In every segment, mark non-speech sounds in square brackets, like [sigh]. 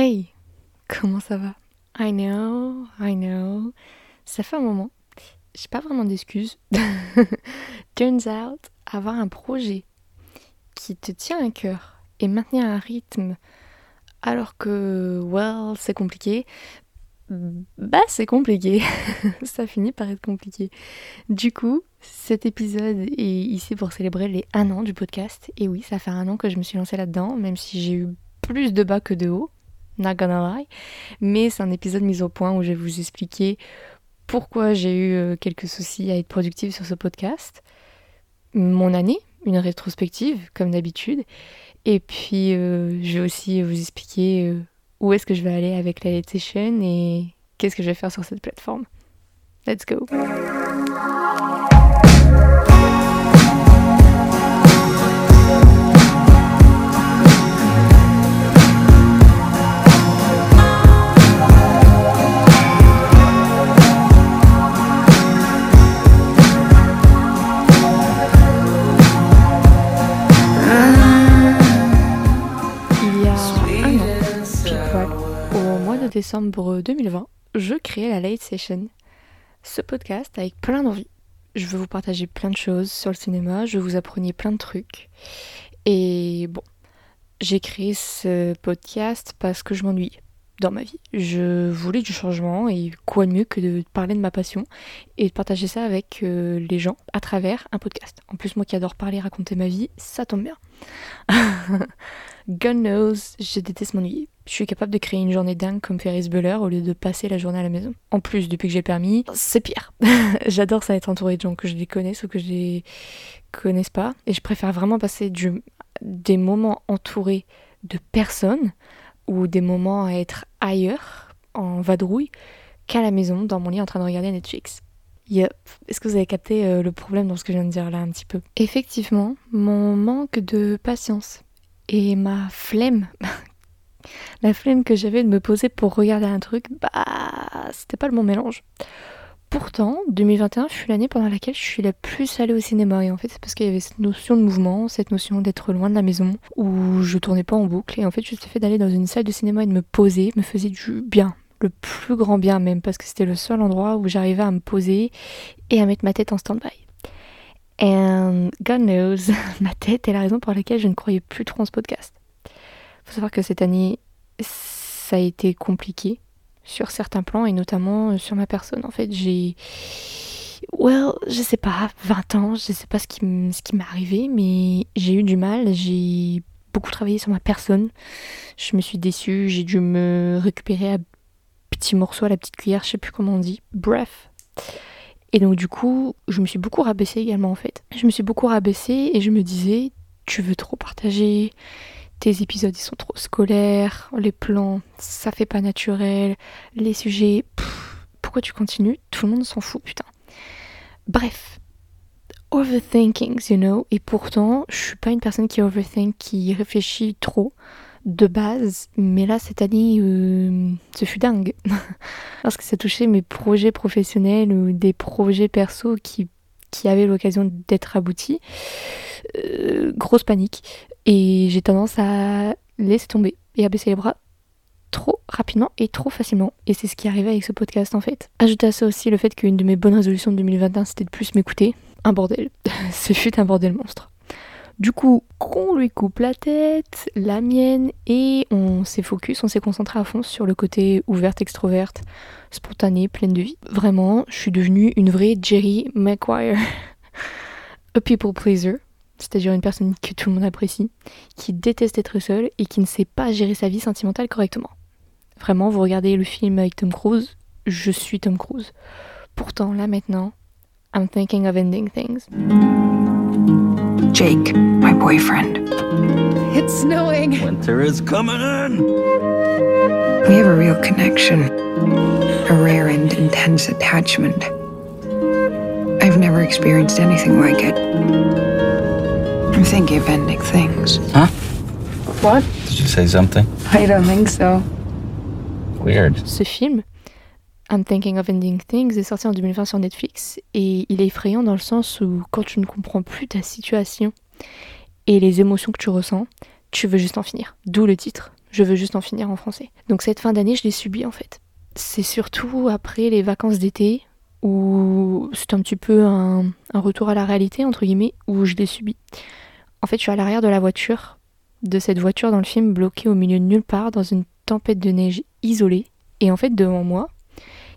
Hey, comment ça va? I know, I know. Ça fait un moment. J'ai pas vraiment d'excuses. [laughs] Turns out, avoir un projet qui te tient à cœur et maintenir un rythme alors que, well, c'est compliqué, bah c'est compliqué. [laughs] ça finit par être compliqué. Du coup, cet épisode est ici pour célébrer les un an du podcast. Et oui, ça fait un an que je me suis lancée là-dedans, même si j'ai eu plus de bas que de hauts. Not. Mais c'est un épisode mis au point où je vais vous expliquer pourquoi j'ai eu euh, quelques soucis à être productive sur ce podcast, mon année, une rétrospective comme d'habitude, et puis euh, je vais aussi vous expliquer euh, où est-ce que je vais aller avec la Session et qu'est-ce que je vais faire sur cette plateforme. Let's go! Décembre 2020, je créais la Late Session, ce podcast avec plein d'envie. Je veux vous partager plein de choses sur le cinéma, je vous apprendre plein de trucs. Et bon, j'ai créé ce podcast parce que je m'ennuie dans ma vie. Je voulais du changement et quoi de mieux que de parler de ma passion et de partager ça avec euh, les gens à travers un podcast. En plus, moi qui adore parler, raconter ma vie, ça tombe bien. [laughs] God knows, je déteste m'ennuyer. Je suis capable de créer une journée dingue comme Ferris Bueller au lieu de passer la journée à la maison. En plus, depuis que j'ai permis, c'est pire. [laughs] J'adore ça être entouré de gens que je les connaisse ou que je les connaisse pas. Et je préfère vraiment passer des moments entourés de personnes ou des moments à être ailleurs, en vadrouille, qu'à la maison, dans mon lit en train de regarder Netflix. Yep. Est-ce que vous avez capté euh, le problème dans ce que je viens de dire là un petit peu? Effectivement, mon manque de patience et ma flemme, [laughs] la flemme que j'avais de me poser pour regarder un truc, bah c'était pas le bon mélange. Pourtant, 2021 fut l'année pendant laquelle je suis la plus allée au cinéma. Et en fait, c'est parce qu'il y avait cette notion de mouvement, cette notion d'être loin de la maison, où je tournais pas en boucle. Et en fait, juste le fait d'aller dans une salle de cinéma et de me poser me faisait du bien. Le plus grand bien même, parce que c'était le seul endroit où j'arrivais à me poser et à mettre ma tête en stand-by. And God knows, [laughs] ma tête est la raison pour laquelle je ne croyais plus trop en ce podcast. Faut savoir que cette année, ça a été compliqué sur certains plans et notamment euh, sur ma personne. En fait, j'ai. Well, je sais pas, 20 ans, je sais pas ce qui m'est arrivé, mais j'ai eu du mal, j'ai beaucoup travaillé sur ma personne. Je me suis déçue, j'ai dû me récupérer à petits morceaux, à la petite cuillère, je sais plus comment on dit. Bref. Et donc du coup, je me suis beaucoup rabaissée également en fait. Je me suis beaucoup rabaissée et je me disais, tu veux trop partager, tes épisodes ils sont trop scolaires, les plans ça fait pas naturel, les sujets, pourquoi tu continues? Tout le monde s'en fout, putain. Bref, overthinkings, you know, et pourtant je suis pas une personne qui overthink, qui réfléchit trop de base, mais là cette année, euh, ce fut dingue. [laughs] Parce que ça touchait mes projets professionnels ou des projets perso qui, qui avaient l'occasion d'être aboutis. Euh, grosse panique. Et j'ai tendance à laisser tomber et à baisser les bras trop rapidement et trop facilement. Et c'est ce qui arrivait avec ce podcast en fait. Ajoutez à ça aussi le fait qu'une de mes bonnes résolutions de 2021 c'était de plus m'écouter. Un bordel. [laughs] ce fut un bordel monstre. Du coup, qu'on lui coupe la tête, la mienne, et on s'est focus, on s'est concentré à fond sur le côté ouverte, extroverte, spontanée, pleine de vie. Vraiment, je suis devenue une vraie Jerry Maguire. [laughs] A people pleaser c'est-à-dire une personne que tout le monde apprécie, qui déteste être seule et qui ne sait pas gérer sa vie sentimentale correctement. Vraiment, vous regardez le film avec Tom Cruise, je suis Tom Cruise. Pourtant, là maintenant, I'm thinking of ending things. Jake, my boyfriend. It's snowing. Winter is coming in. We have a real connection, a rare and intense attachment. I've never experienced anything like it. I'm thinking of ending things. Huh? What? Did you say something? I don't think so. Weird. Ce film, I'm Thinking of Ending Things, est sorti en 2020 sur Netflix et il est effrayant dans le sens où quand tu ne comprends plus ta situation et les émotions que tu ressens, tu veux juste en finir. D'où le titre, Je veux juste en finir en français. Donc cette fin d'année, je l'ai subie en fait. C'est surtout après les vacances d'été où c'est un petit peu un, un retour à la réalité, entre guillemets, où je l'ai subi. En fait, je suis à l'arrière de la voiture, de cette voiture dans le film, bloquée au milieu de nulle part, dans une tempête de neige isolée. Et en fait, devant moi,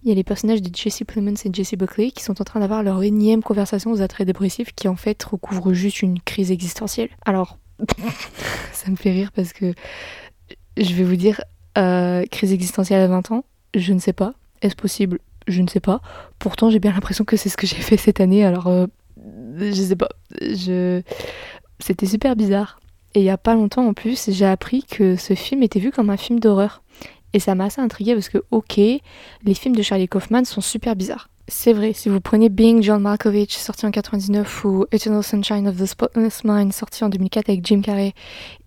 il y a les personnages de Jesse Plemons et Jesse Buckley qui sont en train d'avoir leur énième conversation aux attraits dépressifs qui en fait recouvre juste une crise existentielle. Alors, [laughs] ça me fait rire parce que je vais vous dire, euh, crise existentielle à 20 ans, je ne sais pas. Est-ce possible? Je ne sais pas. Pourtant, j'ai bien l'impression que c'est ce que j'ai fait cette année, alors euh, je sais pas. C'était super bizarre. Et il y a pas longtemps en plus, j'ai appris que ce film était vu comme un film d'horreur. Et ça m'a assez intrigué parce que, ok, les films de Charlie Kaufman sont super bizarres. C'est vrai, si vous prenez Being John Malkovich, sorti en 99, ou Eternal Sunshine of the Spotless Mind, sorti en 2004 avec Jim Carrey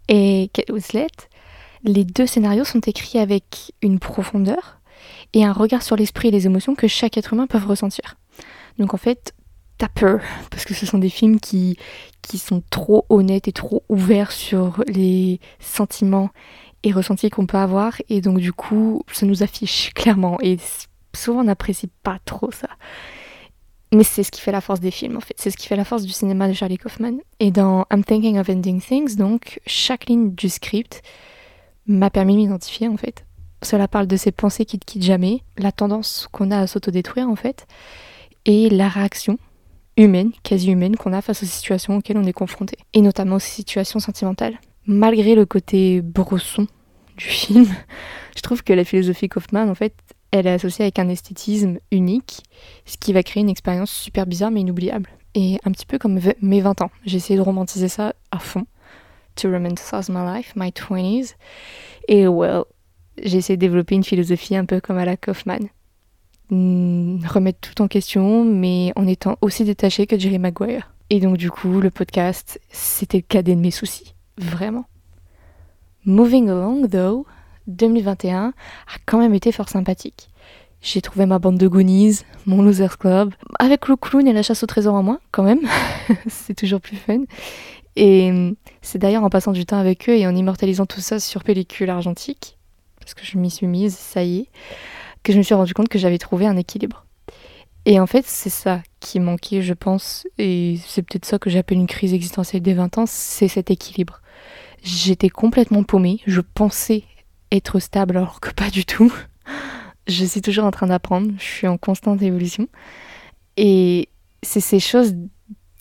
et Kate Winslet, les deux scénarios sont écrits avec une profondeur et un regard sur l'esprit et les émotions que chaque être humain peut ressentir. Donc en fait, t'as peur, parce que ce sont des films qui, qui sont trop honnêtes et trop ouverts sur les sentiments et ressentis qu'on peut avoir, et donc du coup, ça nous affiche [laughs] clairement, et souvent on n'apprécie pas trop ça. Mais c'est ce qui fait la force des films, en fait. C'est ce qui fait la force du cinéma de Charlie Kaufman. Et dans I'm Thinking of Ending Things, donc, chaque ligne du script m'a permis de m'identifier, en fait. Cela parle de ces pensées qui ne quittent jamais, la tendance qu'on a à s'autodétruire, en fait, et la réaction humaine, quasi humaine, qu'on a face aux situations auxquelles on est confronté. Et notamment aux situations sentimentales. Malgré le côté brosson du film, [laughs] je trouve que la philosophie Kaufman, en fait, elle est associée avec un esthétisme unique, ce qui va créer une expérience super bizarre mais inoubliable. Et un petit peu comme mes 20 ans. J'ai essayé de romantiser ça à fond. To romanticize my life, my 20s. Et well, j'ai essayé de développer une philosophie un peu comme à la Kaufman. Hmm, remettre tout en question, mais en étant aussi détaché que Jerry Maguire. Et donc du coup, le podcast, c'était le cadet de mes soucis. Vraiment. Moving Along, though, 2021 a quand même été fort sympathique. J'ai trouvé ma bande de Goonies, mon Losers Club, avec le clown et la chasse au trésor en moins, quand même. [laughs] c'est toujours plus fun. Et hum, c'est d'ailleurs en passant du temps avec eux et en immortalisant tout ça sur pellicule argentique, parce que je m'y suis mise, ça y est, que je me suis rendu compte que j'avais trouvé un équilibre. Et en fait, c'est ça qui manquait, je pense, et c'est peut-être ça que j'appelle une crise existentielle des 20 ans, c'est cet équilibre. J'étais complètement paumée, je pensais être stable alors que pas du tout. Je suis toujours en train d'apprendre, je suis en constante évolution. Et c'est ces choses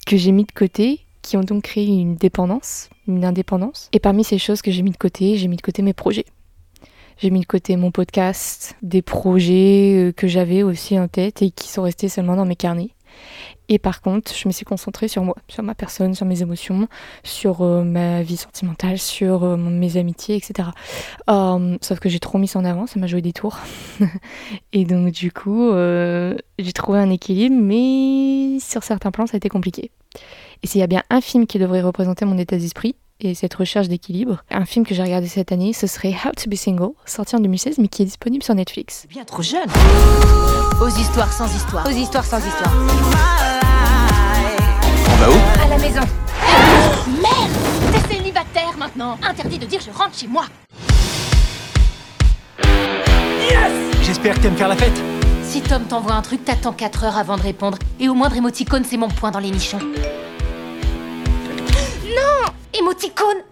que j'ai mis de côté qui ont donc créé une dépendance, une indépendance. Et parmi ces choses que j'ai mis de côté, j'ai mis de côté mes projets. J'ai mis de côté mon podcast, des projets euh, que j'avais aussi en tête et qui sont restés seulement dans mes carnets. Et par contre, je me suis concentrée sur moi, sur ma personne, sur mes émotions, sur euh, ma vie sentimentale, sur euh, mes amitiés, etc. sauf que j'ai trop mis ça en avant, ça m'a joué des tours. [laughs] et donc du coup, j'ai trouvé un équilibre, mais sur certains plans, ça a été compliqué. Et s'il y a bien un film qui devrait représenter mon état d'esprit, et cette recherche d'équilibre. Un film que j'ai regardé cette année, ce serait How to Be Single, sorti en 2016 mais qui est disponible sur Netflix. Bien trop jeune. Aux histoires sans histoire. Aux histoires sans histoire. On va où? À la maison. Merde T'es célibataire maintenant. Interdit de dire je rentre chez moi. J'espère que t'aimes faire la fête. Si Tom t'envoie un truc, t'attends 4 heures avant de répondre. Et au moindre émoticône, c'est mon point dans les nichons. Non Émoticône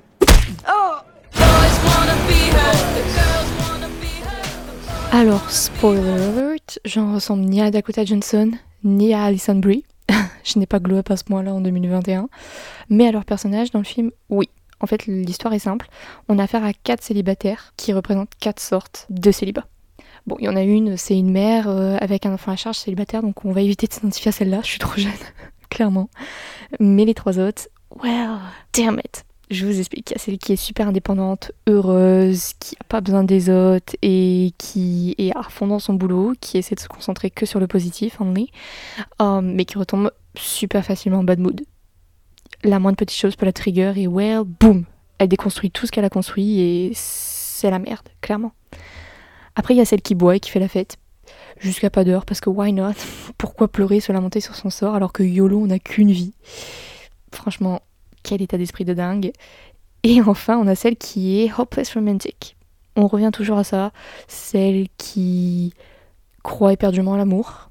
Alors, spoiler alert, j'en ressemble ni à Dakota Johnson, ni à Alison Brie. [laughs] je n'ai pas glow up à ce point-là en 2021. Mais à leur personnage dans le film, oui. En fait, l'histoire est simple. On a affaire à quatre célibataires qui représentent quatre sortes de célibats. Bon, il y en a une, c'est une mère euh, avec un enfant à charge célibataire, donc on va éviter de s'identifier à celle-là, je suis trop jeune, [laughs] clairement. Mais les trois autres, well, damn it. Je vous explique, il y a celle qui est super indépendante, heureuse, qui n'a pas besoin des autres et qui est à fond dans son boulot, qui essaie de se concentrer que sur le positif, only, um, mais qui retombe super facilement en bad mood. La moindre petite chose peut la trigger et well, boum, elle déconstruit tout ce qu'elle a construit et c'est la merde, clairement. Après, il y a celle qui boit et qui fait la fête. Jusqu'à pas d'heure, parce que why not? [laughs] Pourquoi pleurer, se lamenter sur son sort alors que YOLO, on n'a qu'une vie? Franchement, quel état d'esprit de dingue. Et [laughs] enfin, on a celle qui est hopeless romantic. On revient toujours à ça. Celle qui croit éperdument à l'amour,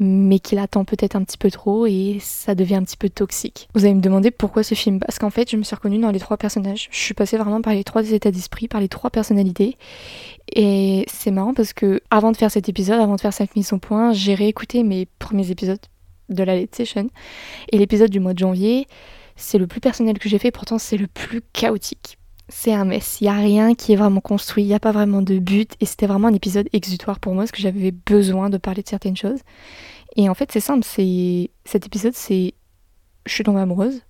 mais qui l'attend peut-être un petit peu trop et ça devient un petit peu toxique. Vous allez me demander pourquoi ce film? Parce qu'en fait, je me suis reconnue dans les trois personnages. Je suis passée vraiment par les trois états d'esprit, par les trois personnalités. Et c'est marrant parce que avant de faire cet épisode, avant de faire cette mise au point, j'ai réécouté mes premiers épisodes de la Late Session. Et l'épisode du mois de janvier, c'est le plus personnel que j'ai fait, pourtant c'est le plus chaotique. C'est un mess, il n'y a rien qui est vraiment construit, il n'y a pas vraiment de but, et c'était vraiment un épisode exutoire pour moi, parce que j'avais besoin de parler de certaines choses. Et en fait, c'est simple, c'est cet épisode, c'est je suis tombée amoureuse,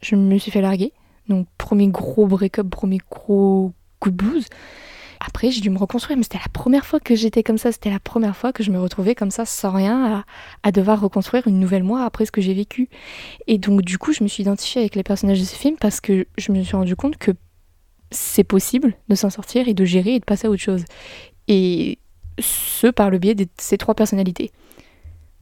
je me suis fait larguer, donc premier gros break-up, premier gros coup de blues. Après, j'ai dû me reconstruire, mais c'était la première fois que j'étais comme ça, c'était la première fois que je me retrouvais comme ça, sans rien, à, devoir reconstruire une nouvelle moi après ce que j'ai vécu. Et donc, du coup, je me suis identifiée avec les personnages de ce film parce que je me suis rendu compte que c'est possible de s'en sortir et de gérer et de passer à autre chose. Et ce, par le biais de ces trois personnalités.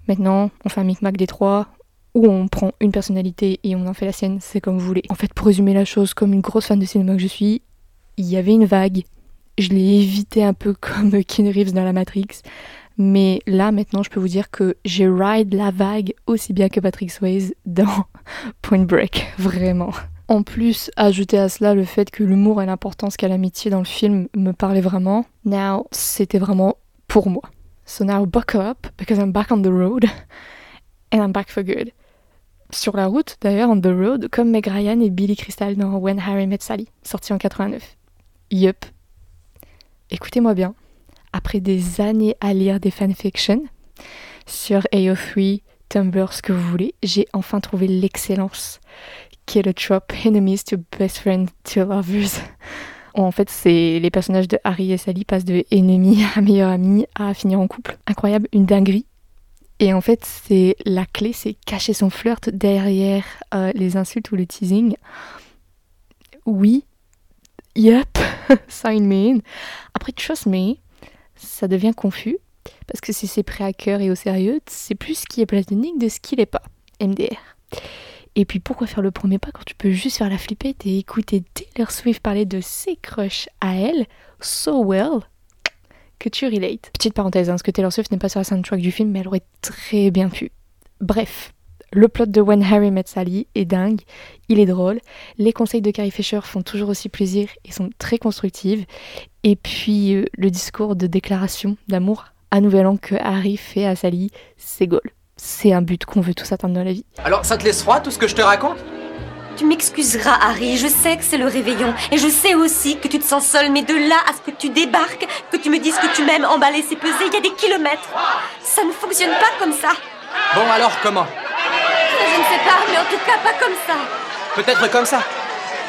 Maintenant, on fait un micmac des trois, ou on prend une personnalité et on en fait la sienne, c'est comme vous voulez. En fait, pour résumer la chose, comme une grosse fan de cinéma que je suis, il y avait une vague je l'ai évité un peu [laughs] comme Keanu Reeves dans la Matrix. Mais là, maintenant, je peux vous dire que j'ai ride la vague aussi bien que Patrick Swayze dans [laughs] Point Break, [laughs] vraiment. En plus, ajouter à cela le fait que l'humour et l'importance qu'a l'amitié dans le film me parlaient vraiment. Now, c'était vraiment pour moi. So now buckle up, because I'm back on the road, and I'm back for good. Sur la route, d'ailleurs, on the road, comme Meg Ryan et Billy Crystal dans When Harry Met Sally, sorti en 89. Yup, écoutez-moi bien, après des années à lire des fanfictions sur AO3, Tumblr, ce que vous voulez, j'ai enfin trouvé l'excellence qui est le trope Enemies to Best Friend to Lovers. En fait, c'est les personnages de Harry et Sally passent de ennemis [laughs] à meilleurs amis à finir en couple. Incroyable, une dinguerie. Et en fait, c'est la clé, c'est cacher son flirt derrière euh, les insultes ou le teasing. Oui, Yep, sign me in. Après, trust me, ça devient confus. Parce que si c'est prêt à cœur et au sérieux, c'est plus ce qui est platonique de ce qui n'est pas. MDR. Et puis pourquoi faire le premier pas quand tu peux juste faire la flippette et écouter Taylor Swift parler de ses crushs à elle, so well, que tu relate. Petite parenthèse, hein, parce que Taylor Swift n'est pas sur la soundtrack du film, mais elle aurait très bien pu. Bref, le plot de When Harry Met Sally est dingue, il est drôle. Les conseils de Carrie Fisher font toujours aussi plaisir et sont très constructives. Et puis euh, le discours de déclaration d'amour à Nouvel An que Harry fait à Sally, c'est goal. C'est un but qu'on veut tous atteindre dans la vie. Alors ça te laisse froid tout ce que je te raconte? Tu m'excuseras, Harry, je sais que c'est le réveillon. Et je sais aussi que tu te sens seul, mais de là à ce que tu débarques, que tu me dises que tu m'aimes, emballer, c'est peser, il y a des kilomètres. Ça ne fonctionne pas comme ça. Bon alors comment? Je ne sais pas, mais en tout cas pas comme ça. Peut-être comme ça.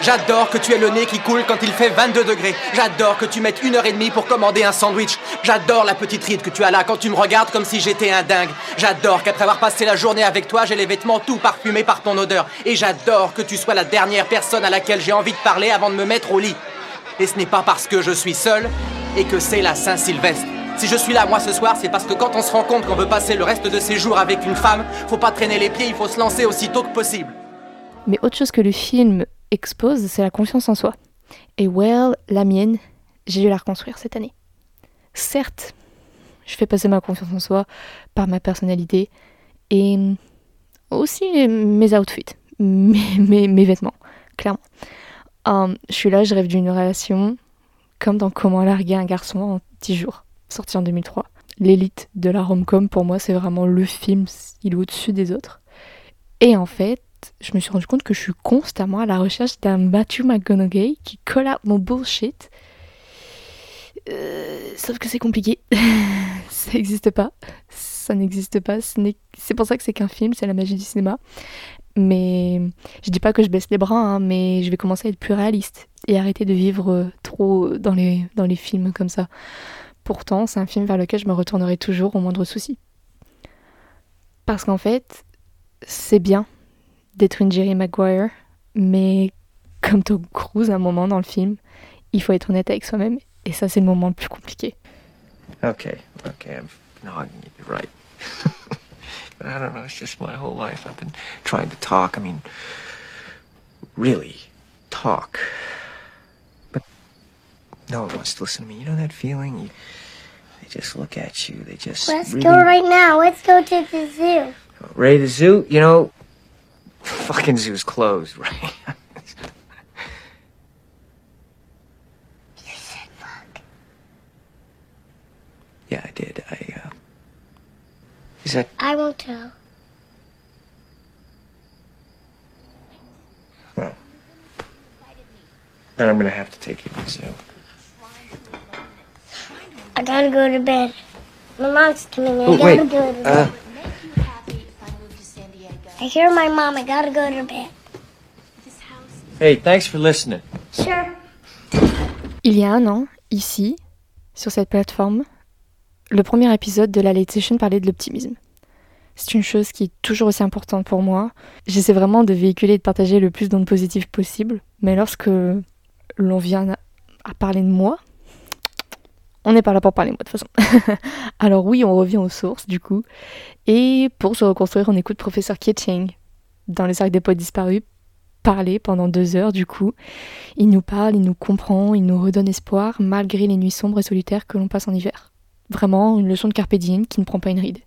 J'adore que tu aies le nez qui coule quand il fait 22 degrés. J'adore que tu mettes une heure et demie pour commander un sandwich. J'adore la petite ride que tu as là quand tu me regardes comme si j'étais un dingue. J'adore qu'après avoir passé la journée avec toi, j'ai les vêtements tout parfumés par ton odeur. Et j'adore que tu sois la dernière personne à laquelle j'ai envie de parler avant de me mettre au lit. Et ce n'est pas parce que je suis seul et que c'est la Saint-Sylvestre. Si je suis là, moi, ce soir, c'est parce que quand on se rend compte qu'on veut passer le reste de ses jours avec une femme, faut pas traîner les pieds, il faut se lancer aussitôt que possible. Mais autre chose que le film expose, c'est la confiance en soi. Et well, la mienne, j'ai dû la reconstruire cette année. Certes, je fais passer ma confiance en soi par ma personnalité et aussi mes outfits, mes, vêtements, clairement. Um, je suis là, je rêve d'une relation, comme dans Comment larguer un garçon en 10 jours, sorti en 2003. L'élite de la rom-com, pour moi, c'est vraiment le film, il est au-dessus des autres. Et en fait, je me suis rendu compte que je suis constamment à la recherche d'un Matthew McConaughey qui colle mon bullshit. Euh, sauf que c'est compliqué. [laughs] ça n'existe pas. Ça n'existe pas. C'est pour ça que c'est qu'un film, c'est la magie du cinéma. Mais je dis pas que je baisse les bras, hein, mais je vais commencer à être plus réaliste et arrêter de vivre trop dans les, dans les films comme ça. Pourtant, c'est un film vers lequel je me retournerai toujours au moindre souci. Parce qu'en fait, c'est bien d'être une Jerry Maguire, mais comme Tom Cruise un moment dans le film, il faut être honnête avec soi-même, et ça c'est le moment le plus compliqué. Okay, okay, I'm you're right. but [laughs] I don't know, it's just my whole life I've been trying to talk. I mean, really talk. No one wants to listen to me. You know that feeling? You, they just look at you. They just. Let's really- go right now. Let's go to the zoo. Ray, the zoo, you know, [laughs] fucking zoo's closed, [laughs] right? You said fuck. Yeah, I did. I, uh. Is that. I won't tell. Well. Then I'm gonna have to take you to the zoo. I gotta go to bed. My mom's coming. I Oh, gotta wait. go to bed. Uh, I hear my mom. I gotta go to bed. hey, thanks for listening. Sure. Il y a un an, ici, sur cette plateforme, le premier épisode de la Late Session parlait de l'optimisme. C'est une chose qui est toujours aussi importante pour moi. J'essaie vraiment de véhiculer et de partager le plus d'ondes positives possible. Mais lorsque l'on vient à parler de moi, on n'est pas là pour parler moi de toute façon. [laughs] Alors oui, on revient aux sources du coup. Et pour se reconstruire, on écoute professeur Kitching dans les cercles des poètes disparus parler pendant deux heures du coup. Il nous parle, il nous comprend, il nous redonne espoir malgré les nuits sombres et solitaires que l'on passe en hiver. Vraiment une leçon de carpe qui ne prend pas une ride.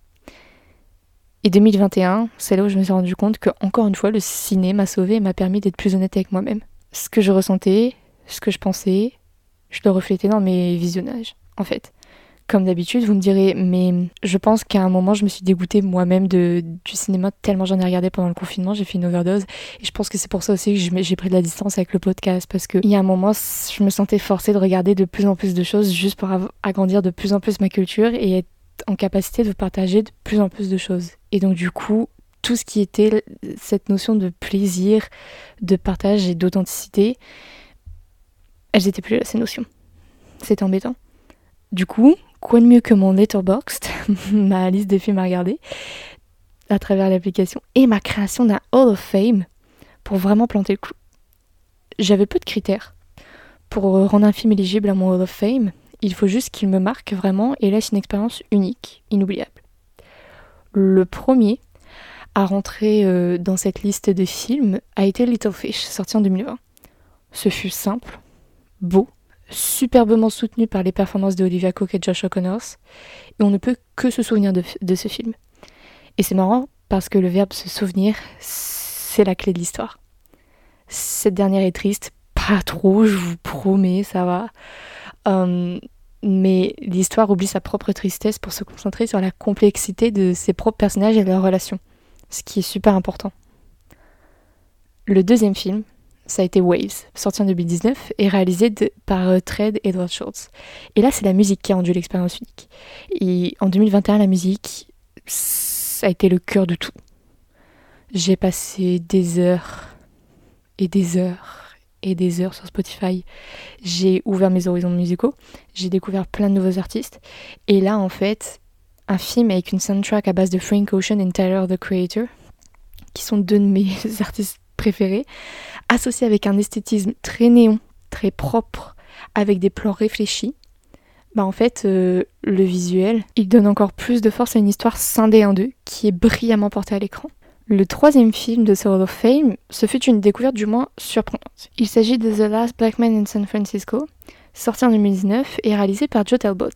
Et 2021, c'est là où je me suis rendu compte que, encore une fois, le ciné m'a sauvé et m'a permis d'être plus honnête avec moi-même. Ce que je ressentais, ce que je pensais, je le reflétais dans mes visionnages, en fait. Comme d'habitude, vous me direz, mais je pense qu'à un moment, je me suis dégoûtée moi-même du cinéma tellement j'en ai regardé pendant le confinement, j'ai fait une overdose. Et je pense que c'est pour ça aussi que j'ai pris de la distance avec le podcast, parce qu'il y a un moment, je me sentais forcée de regarder de plus en plus de choses juste pour agrandir de plus en plus ma culture et être en capacité de partager de plus en plus de choses. Et donc du coup, tout ce qui était cette notion de plaisir, de partage et d'authenticité, elles étaient plus là, ces notions. C'était embêtant. Du coup, quoi de mieux que mon Letterboxd, [laughs] ma liste de films à regarder, à travers l'application, et ma création d'un Hall of Fame pour vraiment planter le clou. J'avais peu de critères pour rendre un film éligible à mon Hall of Fame. Il faut juste qu'il me marque vraiment et laisse une expérience unique, inoubliable. Le premier à rentrer euh, dans cette liste de films a été Little Fish, sorti en 2020. Ce fut simple, beau, superbement soutenu par les performances de Olivia Cook et Josh O'Connor, et on ne peut que se souvenir de, ce film. Et c'est marrant parce que le verbe se souvenir, c'est la clé de l'histoire. Cette dernière est triste, pas trop, je vous promets, ça va. Euh, mais l'histoire oublie sa propre tristesse pour se concentrer sur la complexité de ses propres personnages et leurs relations, ce qui est super important. Le deuxième film, ça a été Waves, sorti en 2019 et réalisé par euh, Tred Edward Schultz. Et là, c'est la musique qui a rendu l'expérience unique. Et en 2021, la musique, ça a été le cœur de tout. J'ai passé des heures et des heures et des heures sur Spotify. J'ai ouvert mes horizons musicaux, j'ai découvert plein de nouveaux artistes. Et là, en fait, un film avec une soundtrack à base de Frank Ocean et Tyler the Creator, qui sont deux de mes [laughs] artistes associé avec un esthétisme très néon, très propre, avec des plans réfléchis. Bah en fait, euh, le visuel, il donne encore plus de force à une histoire scindée en deux, qui est brillamment portée à l'écran. Le troisième film de ce Hall of Fame, ce fut une découverte du moins surprenante. Il s'agit de The Last Black Man in San Francisco, sorti en 2019 et réalisé par Joe Talbot.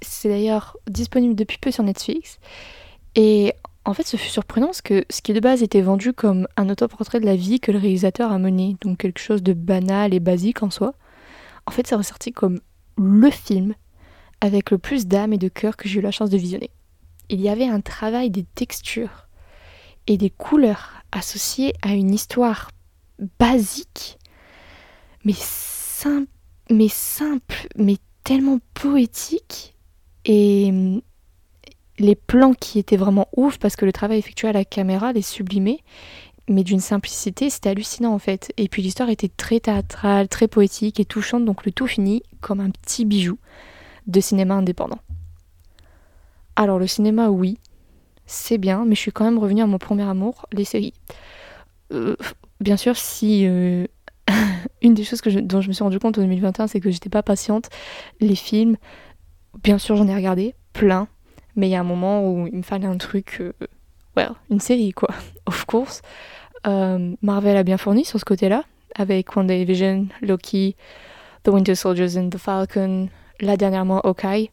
C'est d'ailleurs disponible depuis peu sur Netflix. Et en fait, ce fut surprenant parce que ce qui de base était vendu comme un autoportrait de la vie que le réalisateur a mené, donc quelque chose de banal et basique en soi, en fait, c'est ressorti comme le film avec le plus d'âme et de cœur que j'ai eu la chance de visionner. Il y avait un travail des textures et des couleurs associées à une histoire basique, mais simple, mais simple, mais tellement poétique et hum, les plans qui étaient vraiment ouf parce que le travail effectué à la caméra les sublimait mais d'une simplicité c'était hallucinant en fait. Et puis l'histoire était très théâtrale très poétique et touchante donc le tout finit comme un petit bijou de cinéma indépendant. Alors le cinéma oui c'est bien mais je suis quand même revenue à mon premier amour les séries. Euh, bien sûr si euh, [laughs] une des choses que dont je me suis rendu compte en 2021 c'est que j'étais pas patiente. Les films bien sûr j'en ai regardé plein mais il y a un moment où il me fallait un truc, euh, well, une série quoi, [laughs] of course. Euh, Marvel a bien fourni sur ce côté-là, avec WandaVision, Loki, The Winter Soldiers and the Falcon, là dernièrement Hawkeye,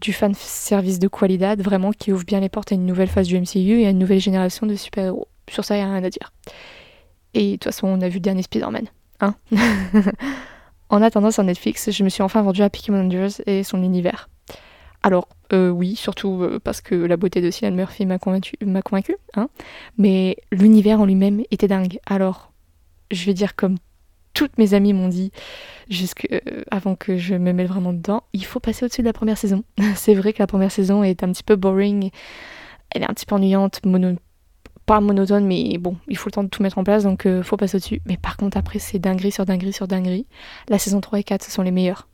du fan service de qualidad, vraiment qui ouvre bien les portes à une nouvelle phase du MCU et à une nouvelle génération de super-héros. Sur ça, il n'y a rien à dire. Et de toute façon, on a vu le dernier Spider-Man. Hein [laughs] en attendant sur Netflix, je me suis enfin vendu à Peaky Blinders et son univers. Alors, euh, oui, surtout euh, parce que la beauté de Cillian Murphy m'a convaincu, m'a convaincu hein, mais l'univers en lui-même était dingue. Alors, je vais dire comme toutes mes amies m'ont dit, jusque euh, avant que je me mette vraiment dedans, il faut passer au-dessus de la première saison. [laughs] C'est vrai que la première saison est un petit peu boring, elle est un petit peu ennuyante, mono- pas monotone, mais bon, il faut le temps de tout mettre en place, donc euh, faut passer au-dessus. Mais par contre, après, c'est dinguerie sur dinguerie sur dinguerie. La saison 3 et 4, ce sont les meilleurs.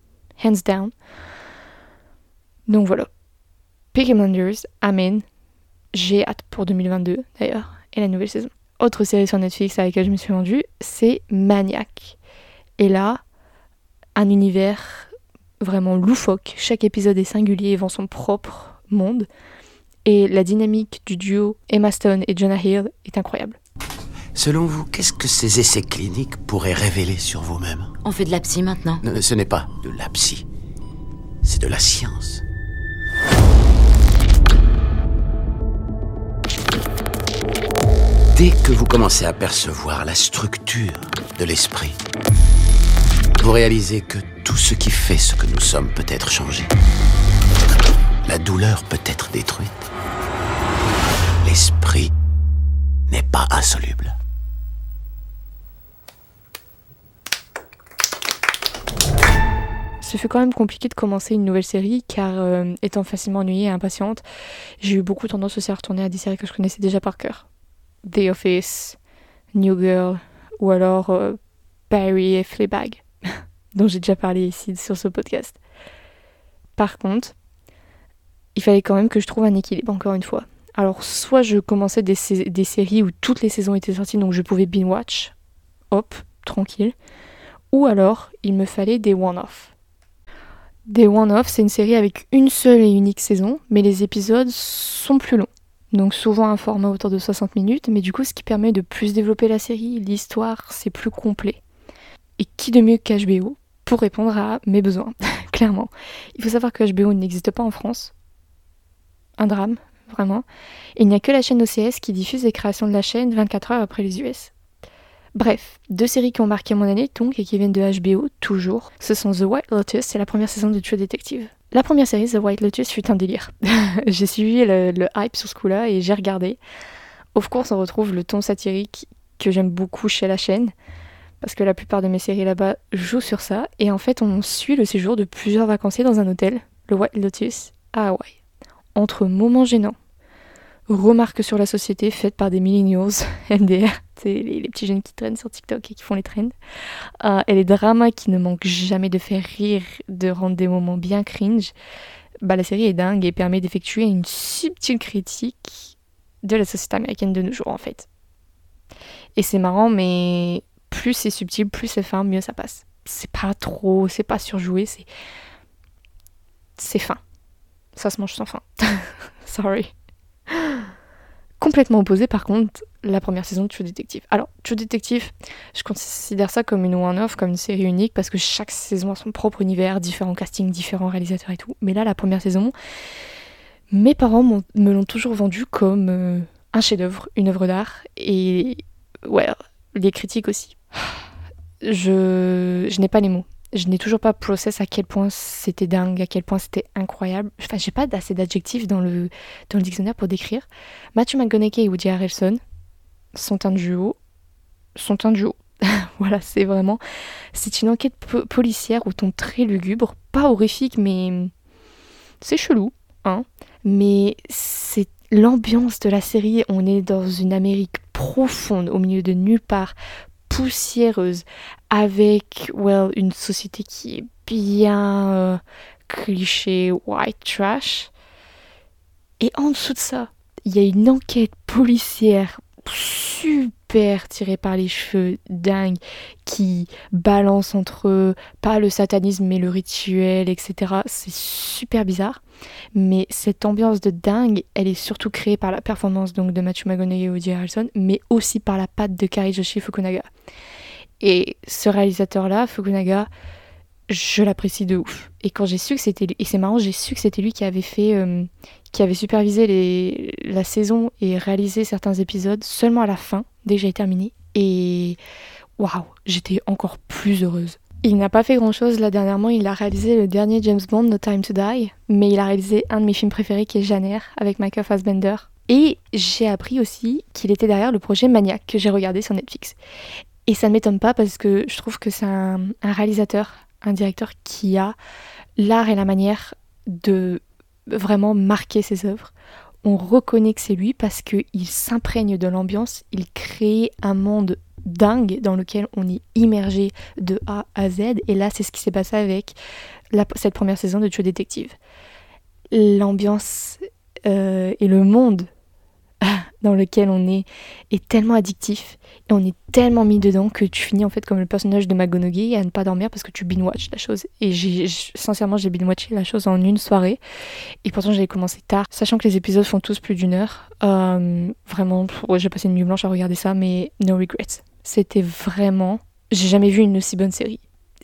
Hands down. Donc voilà. Peaky Blinders, Amen. J'ai hâte pour 2022, d'ailleurs, et la nouvelle saison. Autre série sur Netflix à laquelle je me suis rendue, c'est Maniac. Et là, un univers vraiment loufoque. Chaque épisode est singulier et vend son propre monde. Et la dynamique du duo Emma Stone et Jonah Hill est incroyable. Selon vous, qu'est-ce que ces essais cliniques pourraient révéler sur vous-même? On fait de la psy maintenant. Ce n'est pas de la psy, c'est de la science. Dès que vous commencez à percevoir la structure de l'esprit, vous réalisez que tout ce qui fait ce que nous sommes peut être changé. La douleur peut être détruite. L'esprit n'est pas insoluble. Ce fut quand même compliqué de commencer une nouvelle série car euh, étant facilement ennuyée et impatiente, j'ai eu beaucoup tendance aussi à retourner à des séries que je connaissais déjà par cœur. The Office, New Girl ou alors euh, Barry et Fleabag, [laughs] dont j'ai déjà parlé ici sur ce podcast. Par contre, il fallait quand même que je trouve un équilibre encore une fois. Alors soit je commençais des, sé- des séries où toutes les saisons étaient sorties donc je pouvais binge watch, hop, tranquille, ou alors il me fallait des one-off. Des One-Off, c'est une série avec une seule et unique saison, mais les épisodes sont plus longs. Donc souvent un format autour de 60 minutes, mais du coup ce qui permet de plus développer la série, l'histoire, c'est plus complet. Et qui de mieux qu'HBO pour répondre à mes besoins, [laughs] clairement. Il faut savoir que HBO n'existe pas en France. Un drame, vraiment. Et il n'y a que la chaîne OCS qui diffuse les créations de la chaîne 24 heures après les US. Bref, deux séries qui ont marqué mon année donc et qui viennent de HBO toujours. Ce sont The White Lotus et la première saison de True Detective. La première série, The White Lotus, fut un délire. [laughs] j'ai suivi le, hype sur ce coup-là et j'ai regardé. Of course, on retrouve le ton satirique que j'aime beaucoup chez la chaîne parce que la plupart de mes séries là-bas jouent sur ça. Et en fait, on suit le séjour de plusieurs vacanciers dans un hôtel, le White Lotus, à Hawaï. Entre moments gênants, remarques sur la société faites par des millennials, [laughs] MDR, les, les petits jeunes qui traînent sur TikTok et qui font les trends, euh, et les dramas qui ne manquent jamais de faire rire, de rendre des moments bien cringe, bah, la série est dingue et permet d'effectuer une subtile critique de la société américaine de nos jours en fait. Et c'est marrant, mais plus c'est subtil, plus c'est fin, mieux ça passe. C'est pas trop, c'est pas surjoué, c'est. C'est fin. Ça se mange sans fin. [laughs] Sorry. Complètement opposé par contre la première saison de True Detective. Alors, True Detective, je considère ça comme une one-off, comme une série unique, parce que chaque saison a son propre univers, différents castings, différents réalisateurs et tout. Mais là, la première saison, mes parents me l'ont toujours vendu comme euh, un chef-d'œuvre, une œuvre d'art, et ouais, les critiques aussi. Je, je n'ai pas les mots. Je n'ai toujours pas process à quel point c'était dingue, à quel point c'était incroyable. Enfin, j'ai pas assez d'adjectifs dans le, dans le dictionnaire pour décrire. Matthew McConaughey et Woody Harrelson sont un duo. Sont un duo. [laughs] voilà, c'est vraiment. C'est une enquête po- policière au ton très lugubre, pas horrifique, mais c'est chelou, hein. Mais c'est l'ambiance de la série. On est dans une Amérique profonde, au milieu de nulle part, poussiéreuse, avec, well, une société qui est bien euh, cliché, white trash. Et en dessous de ça, il y a une enquête policière super tirée par les cheveux, dingue, qui balance entre pas le satanisme mais le rituel, etc. C'est super bizarre. Mais cette ambiance de dingue, elle est surtout créée par la performance donc de Matthew McConaughey et Woody Harrelson, mais aussi par la patte de Kari Joshi Fukunaga. Et ce réalisateur-là, Fukunaga, je l'apprécie de ouf. Et quand j'ai su que c'était lui, et c'est marrant, j'ai su que c'était lui qui avait fait, euh, qui avait supervisé la saison et réalisé certains épisodes seulement à la fin, dès que terminé. Et waouh, j'étais encore plus heureuse. Il n'a pas fait grand chose là dernièrement, il a réalisé le dernier James Bond, No Time to Die, mais il a réalisé un de mes films préférés qui est Janer avec Michael Fassbender. Et j'ai appris aussi qu'il était derrière le projet Maniac que j'ai regardé sur Netflix. Et ça ne m'étonne pas parce que je trouve que c'est un, réalisateur, un directeur qui a l'art et la manière de vraiment marquer ses œuvres. On reconnaît que c'est lui parce qu'il s'imprègne de l'ambiance, il crée un monde dingue dans lequel on est immergé de A à Z. Et là, c'est ce qui s'est passé avec cette première saison de True Detective. L'ambiance euh, et le monde dans lequel on est est tellement addictif et on est tellement mis dedans que tu finis en fait comme le personnage de McGonagall à ne pas dormir parce que tu binge-watch la chose. Et j'ai, sincèrement, j'ai binge-watché la chose en une soirée. Et pourtant, j'avais commencé tard, sachant que les épisodes font tous plus d'une heure. Euh, vraiment, j'ai passé une nuit blanche à regarder ça, mais no regrets. C'était vraiment. J'ai jamais vu une aussi bonne série.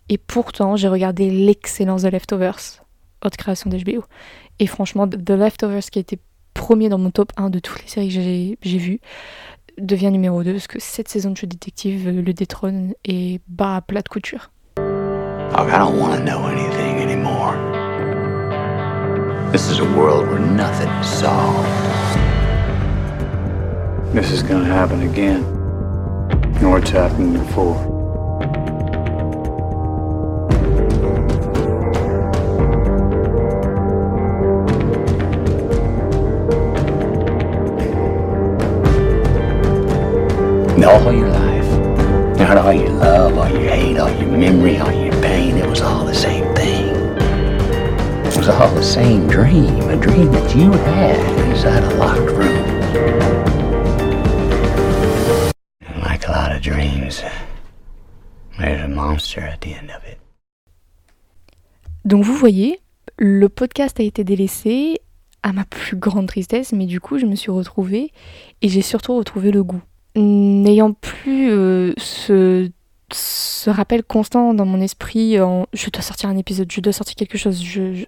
Et pourtant, j'ai regardé l'excellence de Leftovers, haute création d'HBO. Et franchement, The Leftovers, qui été premier dans mon top 1 de toutes les séries que j'ai, j'ai vues, devient numéro 2 parce que cette saison de True Detective euh, le détrône et bat à plat de couture. Look, I don't want to know anything anymore. This is a world where nothing is solved. This is gonna happen again. Nor it's happened before. All your life, not all your love, all your hate, all your memory, all your pain, it was all the same thing. It was all the same dream, a dream that you had inside a locked room. And like a lot of dreams, there's a monster at the end of it. Donc vous voyez, le podcast a été délaissé à ma plus grande tristesse, mais du coup je me suis retrouvée et j'ai surtout retrouvé le goût. N'ayant plus euh, ce, rappel constant dans mon esprit en je dois sortir un épisode, je dois sortir quelque chose, je, je-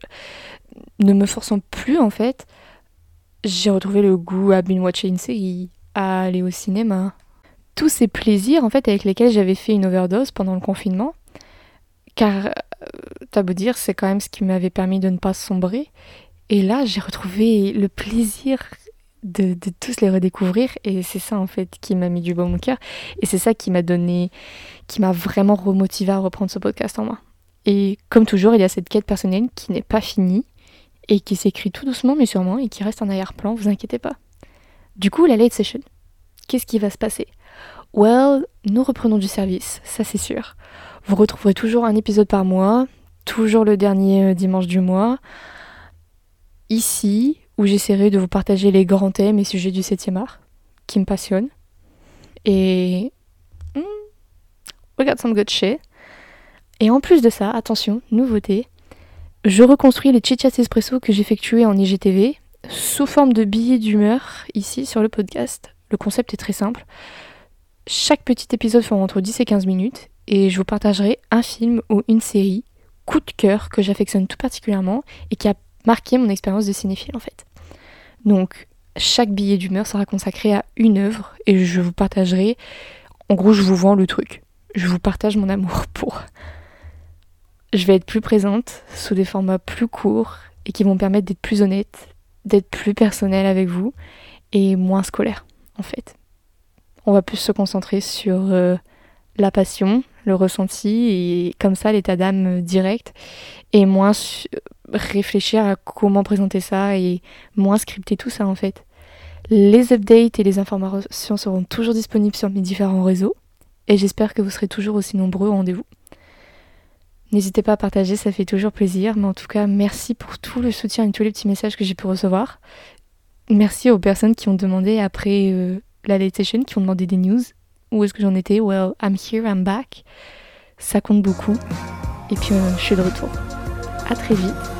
ne me forçant plus en fait, j'ai retrouvé le goût à binge-watcher une série, à aller au cinéma. Tous ces plaisirs en fait avec lesquels j'avais fait une overdose pendant le confinement, car euh, t'as beau dire, c'est quand même ce qui m'avait permis de ne pas sombrer. Et là, j'ai retrouvé le plaisir de, tous les redécouvrir. Et c'est ça, en fait, qui m'a mis du baume au cœur. Et c'est ça qui m'a donné, qui m'a vraiment remotivé à reprendre ce podcast en main. Et comme toujours, il y a cette quête personnelle qui n'est pas finie et qui s'écrit tout doucement, mais sûrement, et qui reste en arrière-plan, vous inquiétez pas. Du coup, la late session, qu'est-ce qui va se passer? Well, nous reprenons du service, ça c'est sûr. Vous retrouverez toujours un épisode par mois, toujours le dernier euh, dimanche du mois, ici, où j'essaierai de vous partager les grands thèmes et sujets du 7e art, qui me passionnent. Et... we got some good shit. Et en plus de ça, attention, nouveauté, je reconstruis les chit-chats espresso que j'effectuais en IGTV sous forme de billets d'humeur ici sur le podcast. Le concept est très simple. Chaque petit épisode fera entre 10 et 15 minutes et je vous partagerai un film ou une série coup de cœur que j'affectionne tout particulièrement et qui a marqué mon expérience de cinéphile en fait. Donc chaque billet d'humeur sera consacré à une œuvre et je vous partagerai, en gros je vous vends le truc. Je vous partage mon amour [laughs] pour. Je vais être plus présente sous des formats plus courts et qui vont me permettre d'être plus honnête, d'être plus personnelle avec vous et moins scolaire en fait. On va plus se concentrer sur euh, la passion, le ressenti et comme ça l'état d'âme euh, direct et moins réfléchir à comment présenter ça et moins scripter tout ça en fait. Les updates et les informations seront toujours disponibles sur mes différents réseaux et j'espère que vous serez toujours aussi nombreux au rendez-vous. N'hésitez pas à partager, ça fait toujours plaisir, mais en tout cas merci pour tout le soutien et tous les petits messages que j'ai pu recevoir. Merci aux personnes qui ont demandé après euh, la late session, qui ont demandé des news. Où est-ce que j'en étais? Well, I'm here, I'm back. Ça compte beaucoup. Et puis euh, je suis de retour. À très vite.